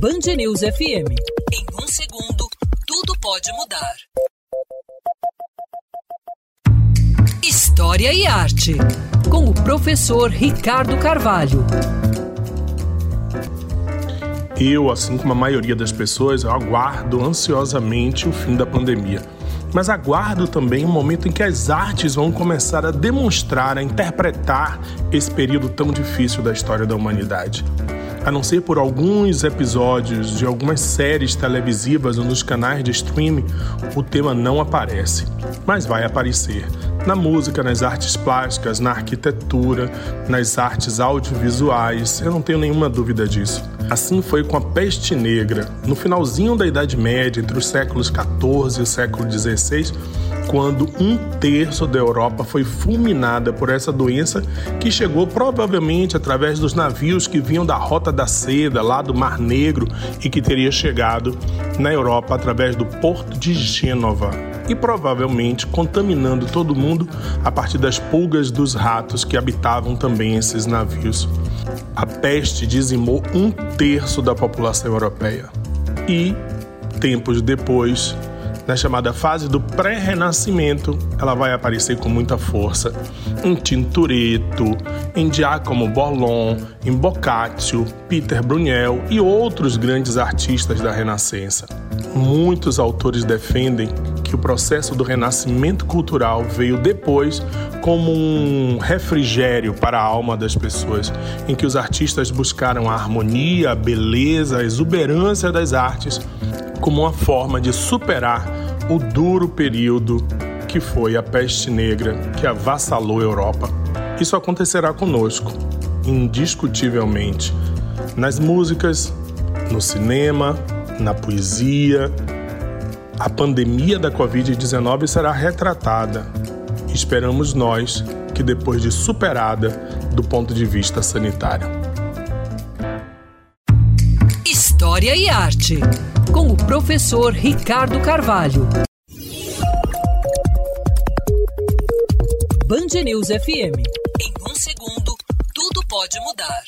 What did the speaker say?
Band News FM. Em um segundo, tudo pode mudar. História e Arte. Com o professor Ricardo Carvalho. Eu, assim como a maioria das pessoas, aguardo ansiosamente o fim da pandemia. Mas aguardo também o momento em que as artes vão começar a demonstrar, a interpretar esse período tão difícil da história da humanidade. A não ser por alguns episódios de algumas séries televisivas ou nos canais de streaming, o tema não aparece, mas vai aparecer na música, nas artes plásticas, na arquitetura, nas artes audiovisuais, eu não tenho nenhuma dúvida disso. Assim foi com a peste negra, no finalzinho da Idade Média, entre os séculos XIV e o século XVI, quando um terço da Europa foi fulminada por essa doença que chegou provavelmente através dos navios que vinham da Rota da Seda, lá do Mar Negro, e que teria chegado na Europa através do porto de Gênova e provavelmente contaminando todo mundo a partir das pulgas dos ratos que habitavam também esses navios. A peste dizimou um terço da população europeia. E, tempos depois, na chamada fase do pré-renascimento, ela vai aparecer com muita força em Tintoretto, em Giacomo Borlon, em Boccaccio, Peter Brunel e outros grandes artistas da Renascença. Muitos autores defendem que o processo do renascimento cultural veio depois como um refrigério para a alma das pessoas, em que os artistas buscaram a harmonia, a beleza, a exuberância das artes como uma forma de superar o duro período que foi a peste negra que avassalou a Europa. Isso acontecerá conosco, indiscutivelmente, nas músicas, no cinema, na poesia, a pandemia da Covid-19 será retratada. Esperamos nós que depois de superada do ponto de vista sanitário. História e Arte, com o professor Ricardo Carvalho. Band News FM. Em um segundo, tudo pode mudar.